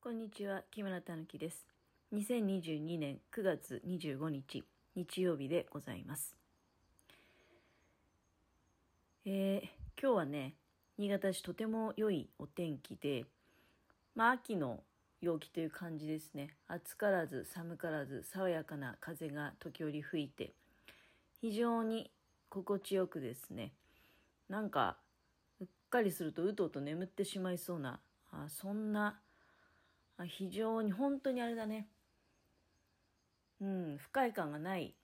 こんにちは、木村たぬきです。2022年9月25日、日曜日でございます。えー今日はね、新潟市とても良いお天気で、まあ、秋の陽気という感じですね。暑からず寒からず爽やかな風が時折吹いて、非常に心地よくですね、なんか、うっかりするとうとうと眠ってしまいそうな、あそんな、非常に本当にあれだね。うん、不快感がない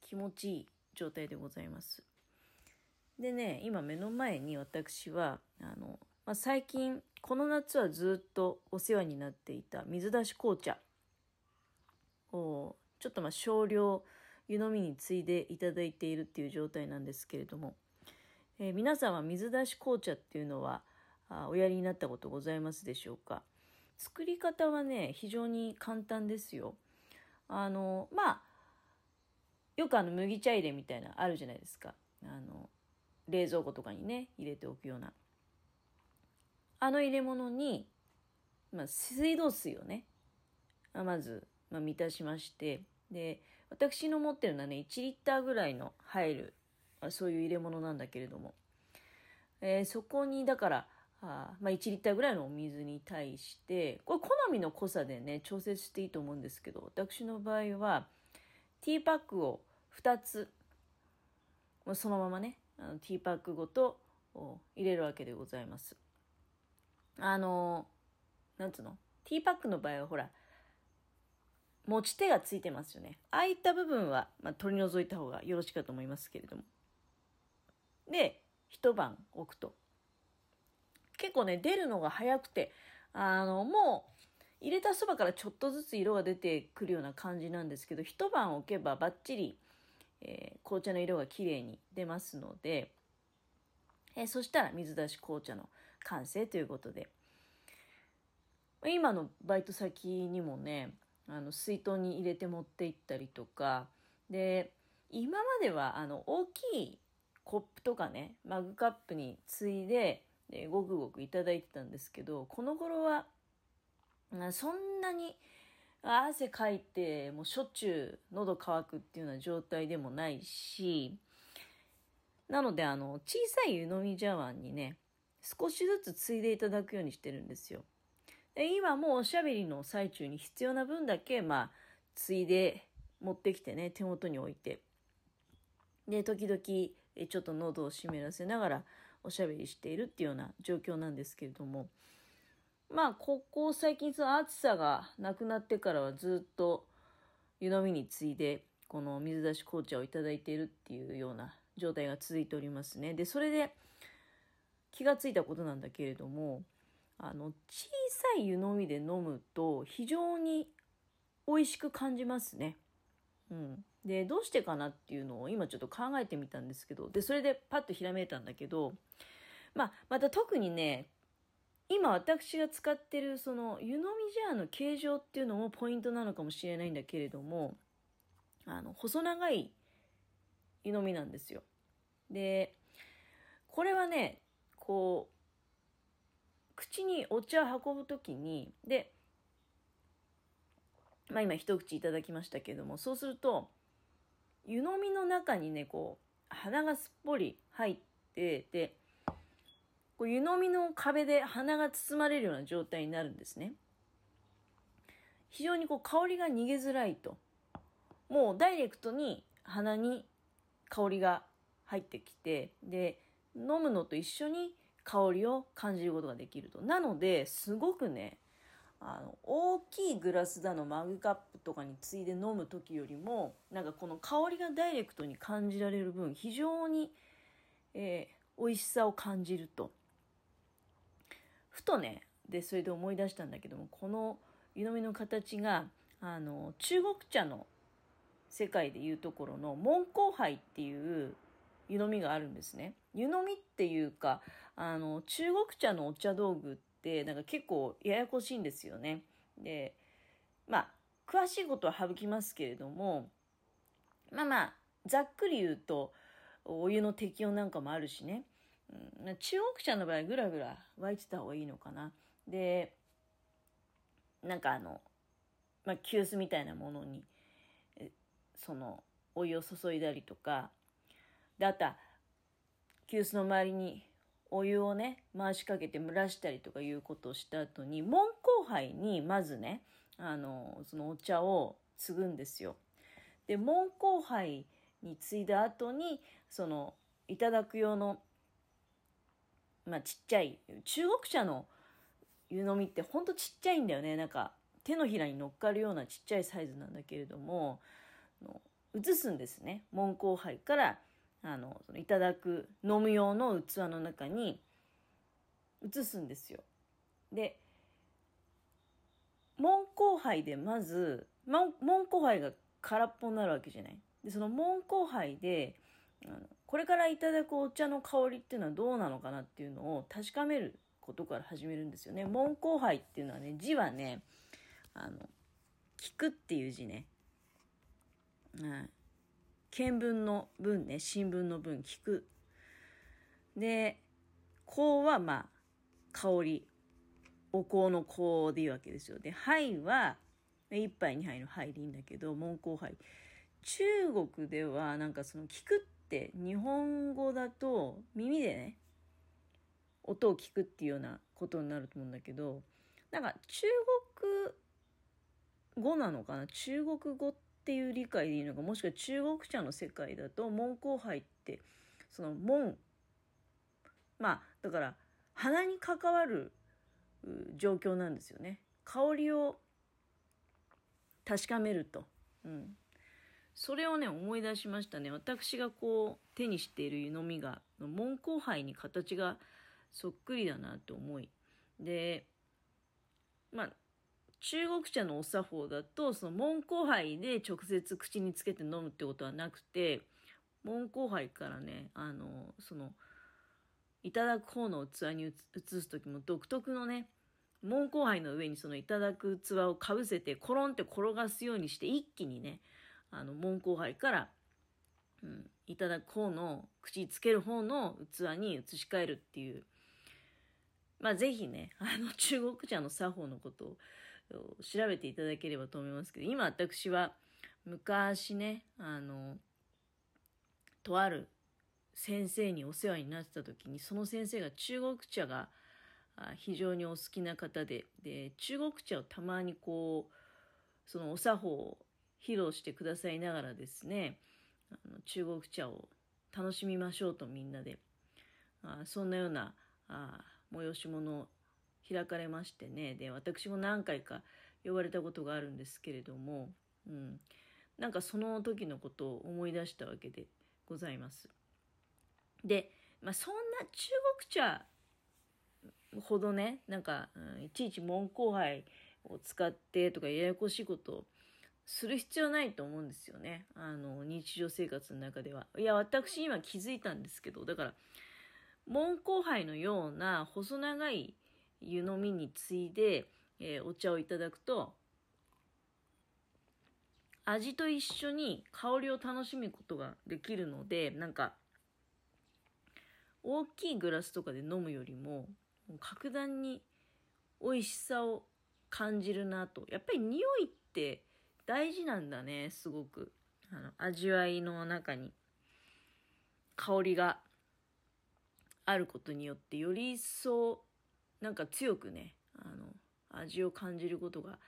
気持ちいい状態でございます。でね、今目の前に私は、あの、まあ、最近、この夏はずっとお世話になっていた水出し紅茶を、ちょっとまあ少量湯飲みについでいただいているっていう状態なんですけれども、えー皆さんは水出し紅茶っていうのはあおやりになったことございますでしょうか？作り方はね非常に簡単ですよ。あのまあよくあの麦茶入れみたいなあるじゃないですか。あの冷蔵庫とかにね入れておくような。あの入れ物に、まあ、水道水をねまず、まあ、満たしましてで私の持ってるのはね1リッターぐらいの入るそういう入れ物なんだけれども、えーそこにだからあまあ、1リッターぐらいのお水に対してこれ好みの濃さでね調節していいと思うんですけど私の場合はティーパックを2つもうそのままねあのティーパックごと入れるわけでございます。あのなんつうの？ティーパックの場合はほら持ち手がついてますよね。ああいった部分は、まあ、取り除いた方がよろしいかと思いますけれども。で一晩置くと。結構ね出るのが早くてあのもう入れたそばからちょっとずつ色が出てくるような感じなんですけど一晩置けばバッチリ、えー紅茶の色が綺麗に出ますので、えーそしたら水出し紅茶の完成ということで。今のバイト先にもねあの水筒に入れて持って行ったりとかで今まではあの大きいコップとかねマグカップについででごくごくいただいてたんですけどこの頃はそんなに汗かいてもうしょっちゅう喉乾くっていうような状態でもないしなのであの小さい湯飲み茶碗にね少しずつついでいただくようにしてるんですよ。で今もうおしゃべりの最中に必要な分だけまあついで持ってきてね手元に置いてで時々ちょっと喉を湿らせながらおしゃべりしているっていうような状況なんですけれどもまあここ最近その暑さがなくなってからはずっと湯飲みについでこの水出し紅茶をいただいているっていうような状態が続いておりますねでそれで気がついたことなんだけれどもあの小さい湯飲みで飲むと非常に美味しく感じますね。うん、でどうしてかなっていうのを今ちょっと考えてみたんですけどでそれでパッとひらめいたんだけど、まあ、また特にね今私が使ってるその湯飲みジャーの形状っていうのもポイントなのかもしれないんだけれどもあの細長い湯飲みなんですよ。でこれはねこう口にお茶を運ぶ時にでまあ今一口いただきましたけどもそうすると湯飲みの中にねこう鼻がすっぽり入ってでこう湯飲みの壁で鼻が包まれるような状態になるんですね。非常にこう香りが逃げづらいと。もうダイレクトに鼻に香りが入ってきてで飲むのと一緒に香りを感じることができると。なのですごくねあの大きいグラスだのマグカップとかについで飲む時よりもなんかこの香りがダイレクトに感じられる分非常に、えー美味しさを感じると。ふとねでそれで思い出したんだけどもこの湯飲みの形があの中国茶の世界でいうところの門香杯っていう湯飲みがあるんですね。湯飲みっていうかあの中国茶のお茶道具ってなんか結構ややこしいんですよね。でまあ詳しいことは省きますけれどもまあまあざっくり言うとお湯の適温なんかもあるしね、うん、中国茶の場合ぐらぐら沸いてた方がいいのかな。でなんかあの、まあ、急須みたいなものに、その、お湯を注いだりとか、で、あとは、急須の周りにお湯をね、回しかけて蒸らしたりとかいうことをした後に、門後杯にまずね、あの、そのお茶を継ぐんですよ。で、門後杯に継いだ後に、その、いただく用の、まあ、ちっちゃい、中国茶の湯飲みってほんとちっちゃいんだよね。なんか、手のひらに乗っかるようなちっちゃいサイズなんだけれども、移すんですね。門後杯からあのそのいただく飲む用の器の中に移すんですよ。で門後杯でまず門後杯が空っぽになるわけじゃない？でその門後杯であのこれからいただくお茶の香りっていうのはどうなのかなっていうのを確かめることから始めるんですよね。門後杯っていうのはね字はねあの聞くっていう字ね。うん見聞の文ね、新聞の文、聞く。で、香はまあ、香り。お香の香でいいわけですよ。で、杯は、一杯二杯の杯でいいんだけど、門香杯。中国ではなんかその聞くって日本語だと耳でね、音を聞くっていうようなことになると思うんだけど、なんか中国語なのかな？中国語ってっていう理解でいいのかもしくは中国茶の世界だと門後杯ってその門まあだから鼻に関わる状況なんですよね。香りを確かめると、うん、それをね思い出しましたね。私がこう手にしている湯飲みが門後杯に形がそっくりだなと思い。でまあ中国茶のお作法だと、その門後杯で直接口につけて飲むってことはなくて、門後杯からね、あの、その、いただく方の器に移す時も独特のね、門後杯の上にそのいただく器をかぶせて、コロンって転がすようにして、一気にね、あの、門後杯から、うん、いただく方の、口につける方の器に移し替えるっていう、まあ、ぜひね、あの、中国茶の作法のことを、調べていただければと思いますけど、今私は昔ね、あの、とある先生にお世話になってた時に、その先生が中国茶が非常にお好きな方で、で、中国茶をたまにこう、そのお作法を披露してくださいながらですね、あの中国茶を楽しみましょうとみんなで、あそんなようなあ催し物を開かれましてねで私も何回か呼ばれたことがあるんですけれども、うん、なんかその時のことを思い出したわけでございます。で、まあ、そんな中国茶ほどねなんか、うん、いちいち門後杯を使ってとかややこしいことをする必要ないと思うんですよね。あの、日常生活の中では。いや、私今気づいたんですけど、だから、門後杯のような細長い湯飲みについで、えー、お茶をいただくと味と一緒に香りを楽しむことができるのでなんか大きいグラスとかで飲むよりも格段に美味しさを感じるなと。やっぱり匂いって大事なんだねすごく。あの味わいの中に。香りがあることによってより一層なんか強くねあの味を感じることが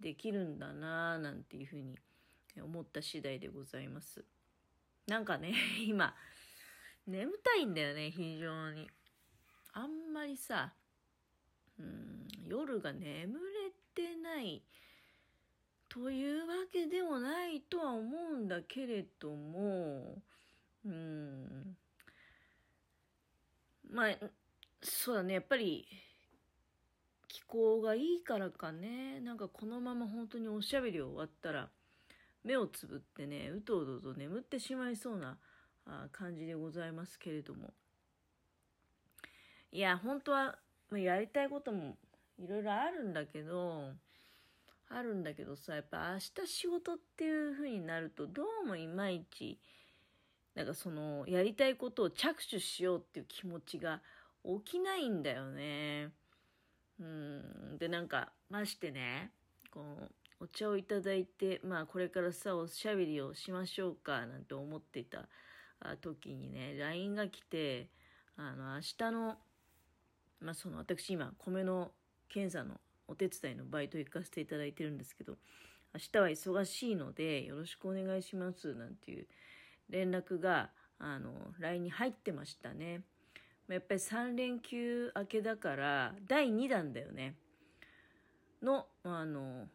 できるんだなぁなんていうふうに思った次第でございます。なんかね 今眠たいんだよね非常に。あんまりさうん夜が眠れてないというわけでもないとは思うんだけれどもうんまあそうだねやっぱり気候がいいからかねなんかこのまま本当におしゃべり終わったら目をつぶってねうとうとと眠ってしまいそうな感じでございますけれどもいや本当はやりたいこともいろいろあるんだけどあるんだけどさやっぱ明日仕事っていう風になるとどうもいまいちなんかそのやりたいことを着手しようっていう気持ちが起きないんだよね。うんでなんか、ましてね、この、お茶をいただいて、まあこれからさ、おしゃべりをしましょうか、なんて思っていた時にね、LINE が来て、あの、明日の、まあその、私今、米の検査のお手伝いのバイト行かせていただいてるんですけど、明日は忙しいので、よろしくお願いします、なんていう連絡が、あの、LINE に入ってましたね。やっぱり3連休明けだから、第2弾だよね。の、あの、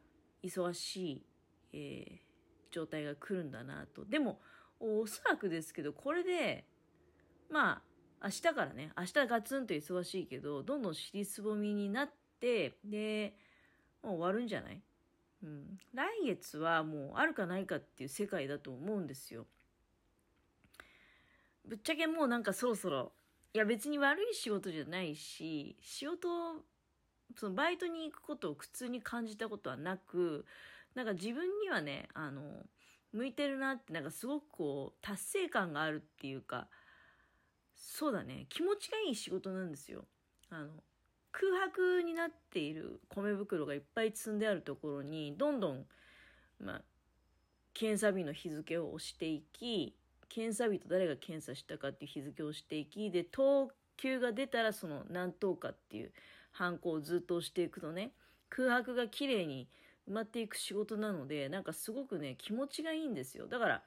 忙しい、えー、状態が来るんだなと。でも、おそらくですけど、これで、まあ、明日からね、明日ガツンと忙しいけど、どんどん尻すぼみになって、で、もう終わるんじゃない？うん。来月はもうあるかないかっていう世界だと思うんですよ。ぶっちゃけもうなんかそろそろ、いや別に悪い仕事じゃないし、仕事そのバイトに行くことを苦痛に感じたことはなく、なんか自分にはね、あの、向いてるなって、なんかすごくこう、達成感があるっていうか、そうだね、気持ちがいい仕事なんですよ。あの、空白になっている米袋がいっぱい積んであるところに、どんどん、まあ、検査日の日付を押していき、検査日と誰が検査したかっていう日付をしていき、で、等級が出たらその何等かっていうハンコをずっと押していくとね、空白が綺麗に埋まっていく仕事なので、なんかすごくね、気持ちがいいんですよ。だから、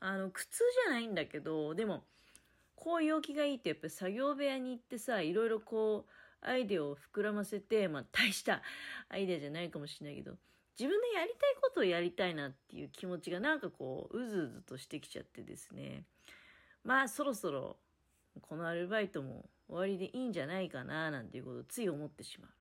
あの、苦痛じゃないんだけど、でも、こう陽気がいいってやっぱり作業部屋に行ってさ、いろいろこう、アイデアを膨らませて、まあ大したアイデアじゃないかもしれないけど、自分のやりたいことをやりたいなっていう気持ちがなんかこう、うずうずとしてきちゃってですね。まあそろそろ、このアルバイトも終わりでいいんじゃないかななんていうことをつい思ってしまう。